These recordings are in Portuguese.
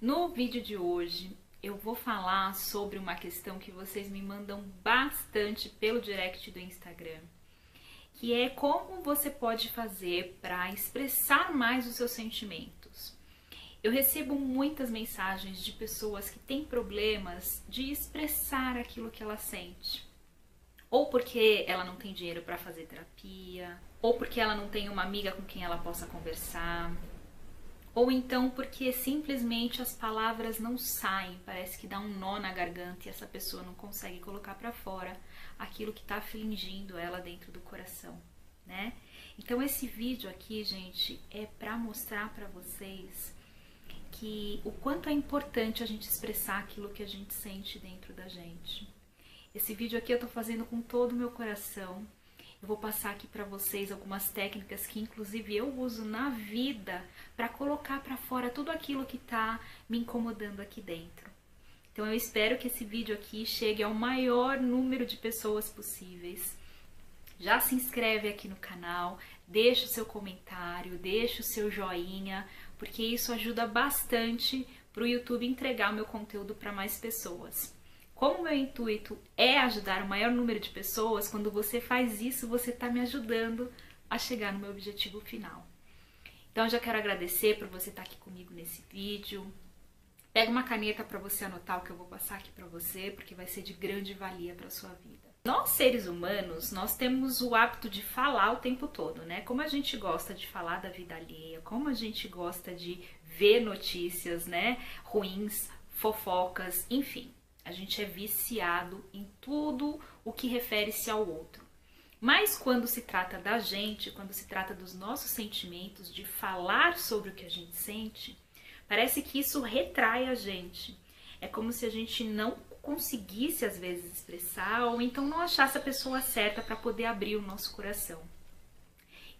No vídeo de hoje eu vou falar sobre uma questão que vocês me mandam bastante pelo direct do Instagram, que é como você pode fazer para expressar mais os seus sentimentos. Eu recebo muitas mensagens de pessoas que têm problemas de expressar aquilo que ela sente. Ou porque ela não tem dinheiro para fazer terapia, ou porque ela não tem uma amiga com quem ela possa conversar, ou então porque simplesmente as palavras não saem, parece que dá um nó na garganta e essa pessoa não consegue colocar para fora aquilo que está afligindo ela dentro do coração, né? Então esse vídeo aqui, gente, é para mostrar para vocês que o quanto é importante a gente expressar aquilo que a gente sente dentro da gente. Esse vídeo aqui eu tô fazendo com todo o meu coração, eu vou passar aqui para vocês algumas técnicas que inclusive eu uso na vida para colocar para fora tudo aquilo que está me incomodando aqui dentro. Então eu espero que esse vídeo aqui chegue ao maior número de pessoas possíveis. Já se inscreve aqui no canal, deixa o seu comentário, deixa o seu joinha, porque isso ajuda bastante para o YouTube entregar o meu conteúdo para mais pessoas. Como meu intuito é ajudar o maior número de pessoas, quando você faz isso, você está me ajudando a chegar no meu objetivo final. Então eu já quero agradecer por você estar tá aqui comigo nesse vídeo. Pega uma caneta para você anotar o que eu vou passar aqui para você, porque vai ser de grande valia para sua vida. Nós seres humanos, nós temos o hábito de falar o tempo todo, né? Como a gente gosta de falar da vida alheia, como a gente gosta de ver notícias, né, ruins, fofocas, enfim. A gente é viciado em tudo o que refere-se ao outro. Mas quando se trata da gente, quando se trata dos nossos sentimentos, de falar sobre o que a gente sente, parece que isso retrai a gente. É como se a gente não conseguisse às vezes expressar ou então não achasse a pessoa certa para poder abrir o nosso coração.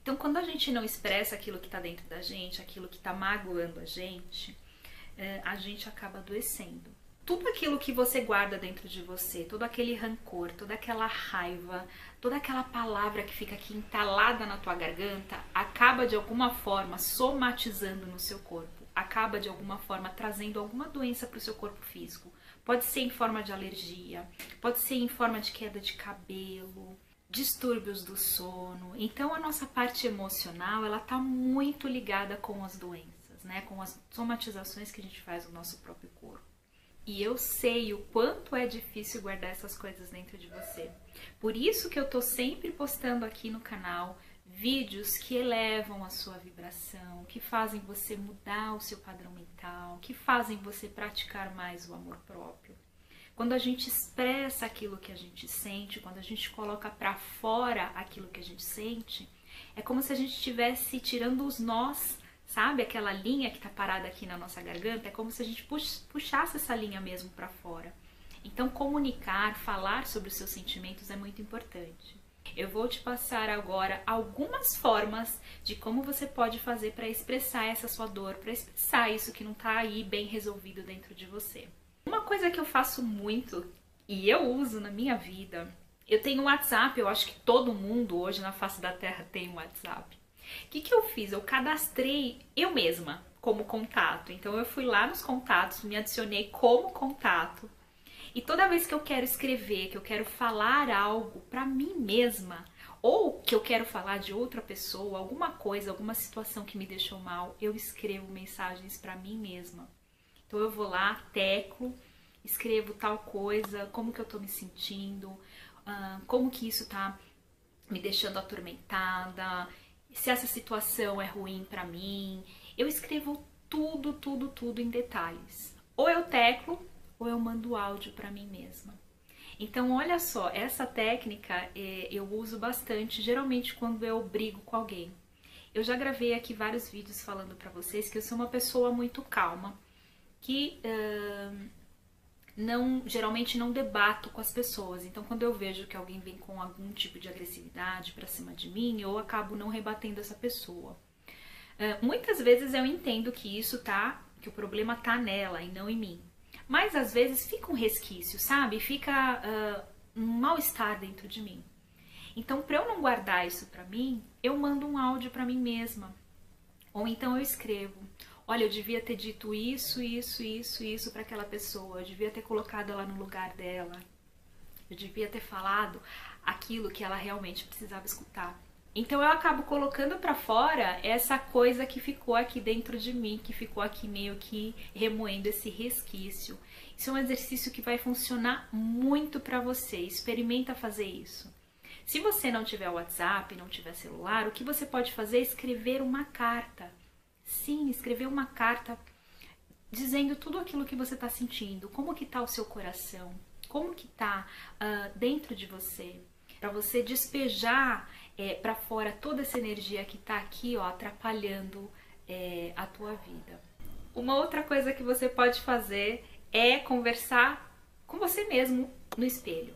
Então, quando a gente não expressa aquilo que está dentro da gente, aquilo que está magoando a gente, eh, a gente acaba adoecendo tudo aquilo que você guarda dentro de você, todo aquele rancor, toda aquela raiva, toda aquela palavra que fica aqui entalada na tua garganta, acaba de alguma forma somatizando no seu corpo, acaba de alguma forma trazendo alguma doença para o seu corpo físico. Pode ser em forma de alergia, pode ser em forma de queda de cabelo, distúrbios do sono. Então a nossa parte emocional, ela tá muito ligada com as doenças, né? Com as somatizações que a gente faz no nosso próprio corpo. E eu sei o quanto é difícil guardar essas coisas dentro de você. Por isso que eu tô sempre postando aqui no canal vídeos que elevam a sua vibração, que fazem você mudar o seu padrão mental, que fazem você praticar mais o amor próprio. Quando a gente expressa aquilo que a gente sente, quando a gente coloca para fora aquilo que a gente sente, é como se a gente estivesse tirando os nós Sabe aquela linha que está parada aqui na nossa garganta? É como se a gente puxasse essa linha mesmo para fora. Então, comunicar, falar sobre os seus sentimentos é muito importante. Eu vou te passar agora algumas formas de como você pode fazer para expressar essa sua dor, para expressar isso que não está aí bem resolvido dentro de você. Uma coisa que eu faço muito e eu uso na minha vida, eu tenho um WhatsApp, eu acho que todo mundo hoje na face da Terra tem um WhatsApp. O que, que eu fiz? Eu cadastrei eu mesma como contato. Então eu fui lá nos contatos, me adicionei como contato. E toda vez que eu quero escrever, que eu quero falar algo para mim mesma, ou que eu quero falar de outra pessoa, alguma coisa, alguma situação que me deixou mal, eu escrevo mensagens para mim mesma. Então eu vou lá, teclo, escrevo tal coisa, como que eu tô me sentindo, uh, como que isso tá me deixando atormentada, se essa situação é ruim para mim. Eu escrevo tudo, tudo, tudo em detalhes. Ou eu teclo ou eu mando áudio para mim mesma. Então, olha só, essa técnica é, eu uso bastante, geralmente quando eu brigo com alguém. Eu já gravei aqui vários vídeos falando para vocês que eu sou uma pessoa muito calma, que uh, não geralmente não debato com as pessoas. Então, quando eu vejo que alguém vem com algum tipo de agressividade para cima de mim, eu acabo não rebatendo essa pessoa. Uh, muitas vezes eu entendo que isso tá, que o problema tá nela e não em mim. Mas às vezes fica um resquício, sabe? Fica uh, um mal-estar dentro de mim. Então, para eu não guardar isso para mim, eu mando um áudio para mim mesma. Ou então eu escrevo. Olha, eu devia ter dito isso, isso, isso, isso para aquela pessoa, eu devia ter colocado ela no lugar dela, eu devia ter falado aquilo que ela realmente precisava escutar. Então eu acabo colocando para fora essa coisa que ficou aqui dentro de mim, que ficou aqui meio que remoendo esse resquício. Isso é um exercício que vai funcionar muito para você. Experimenta fazer isso. Se você não tiver WhatsApp, não tiver celular, o que você pode fazer é escrever uma carta. Sim, escrever uma carta dizendo tudo aquilo que você está sentindo, como que está o seu coração, como que está uh, dentro de você, para você despejar é, para fora toda essa energia que está aqui, ó, atrapalhando é, a tua vida. Uma outra coisa que você pode fazer é conversar com você mesmo no espelho.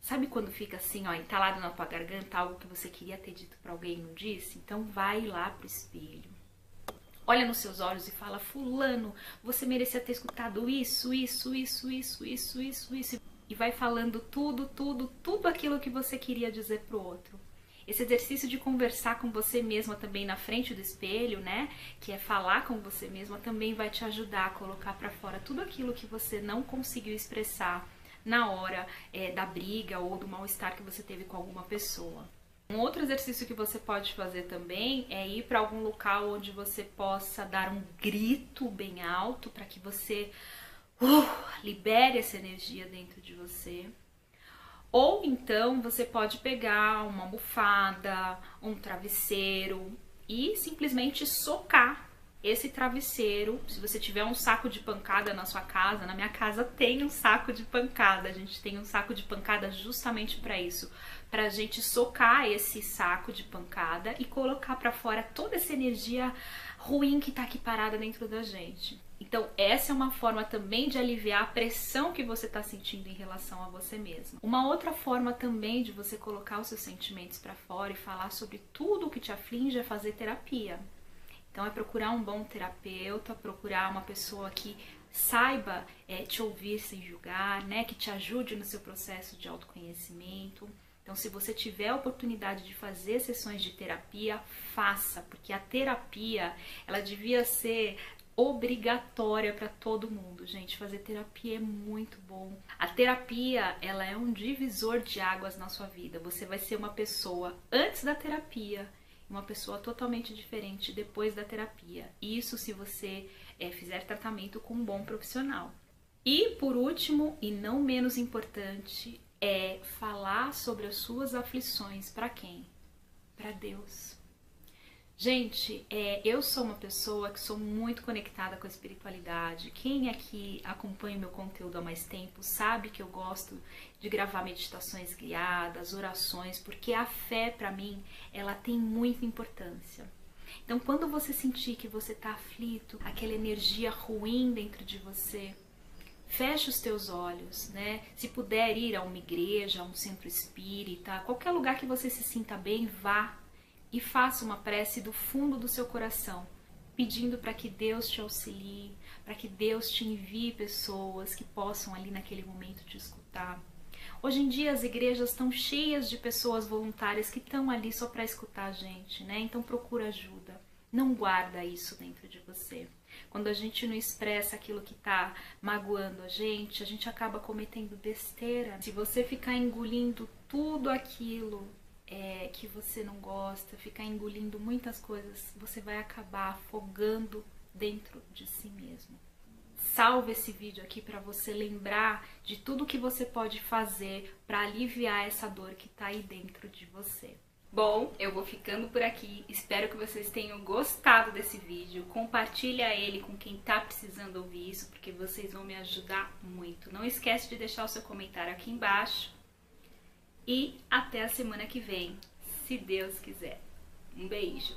Sabe quando fica assim, ó, entalado na tua garganta algo que você queria ter dito para alguém e não disse? Então vai lá pro espelho. Olha nos seus olhos e fala: "Fulano, você merecia ter escutado isso, isso, isso, isso, isso, isso, isso". E vai falando tudo, tudo, tudo aquilo que você queria dizer pro outro. Esse exercício de conversar com você mesma também na frente do espelho, né? Que é falar com você mesma, também vai te ajudar a colocar para fora tudo aquilo que você não conseguiu expressar na hora é, da briga ou do mal-estar que você teve com alguma pessoa. Um outro exercício que você pode fazer também é ir para algum local onde você possa dar um grito bem alto para que você uh, libere essa energia dentro de você. Ou então você pode pegar uma almofada, um travesseiro e simplesmente socar esse travesseiro. Se você tiver um saco de pancada na sua casa, na minha casa tem um saco de pancada. A gente tem um saco de pancada justamente para isso, para a gente socar esse saco de pancada e colocar para fora toda essa energia ruim que tá aqui parada dentro da gente. Então, essa é uma forma também de aliviar a pressão que você está sentindo em relação a você mesma. Uma outra forma também de você colocar os seus sentimentos para fora e falar sobre tudo o que te aflige é fazer terapia. Então, é procurar um bom terapeuta, procurar uma pessoa que saiba é, te ouvir sem julgar, né, que te ajude no seu processo de autoconhecimento. Então, se você tiver a oportunidade de fazer sessões de terapia, faça, porque a terapia ela devia ser obrigatória para todo mundo, gente. Fazer terapia é muito bom. A terapia, ela é um divisor de águas na sua vida. Você vai ser uma pessoa antes da terapia, uma pessoa totalmente diferente depois da terapia. Isso se você é, fizer tratamento com um bom profissional. E por último, e não menos importante, é falar sobre as suas aflições para quem? Para Deus. Gente, é, eu sou uma pessoa que sou muito conectada com a espiritualidade. Quem aqui acompanha o meu conteúdo há mais tempo sabe que eu gosto de gravar meditações guiadas, orações, porque a fé para mim ela tem muita importância. Então, quando você sentir que você está aflito, aquela energia ruim dentro de você, feche os teus olhos, né? Se puder ir a uma igreja, a um centro espírita, qualquer lugar que você se sinta bem, vá e faça uma prece do fundo do seu coração, pedindo para que Deus te auxilie, para que Deus te envie pessoas que possam ali naquele momento te escutar. Hoje em dia as igrejas estão cheias de pessoas voluntárias que estão ali só para escutar a gente, né? Então procura ajuda. Não guarda isso dentro de você. Quando a gente não expressa aquilo que está magoando a gente, a gente acaba cometendo besteira. Se você ficar engolindo tudo aquilo é, que você não gosta, ficar engolindo muitas coisas, você vai acabar afogando dentro de si mesmo. Salve esse vídeo aqui para você lembrar de tudo que você pode fazer para aliviar essa dor que está aí dentro de você. Bom, eu vou ficando por aqui. Espero que vocês tenham gostado desse vídeo. Compartilha ele com quem está precisando ouvir isso, porque vocês vão me ajudar muito. Não esquece de deixar o seu comentário aqui embaixo e até a semana que vem, se Deus quiser. Um beijo!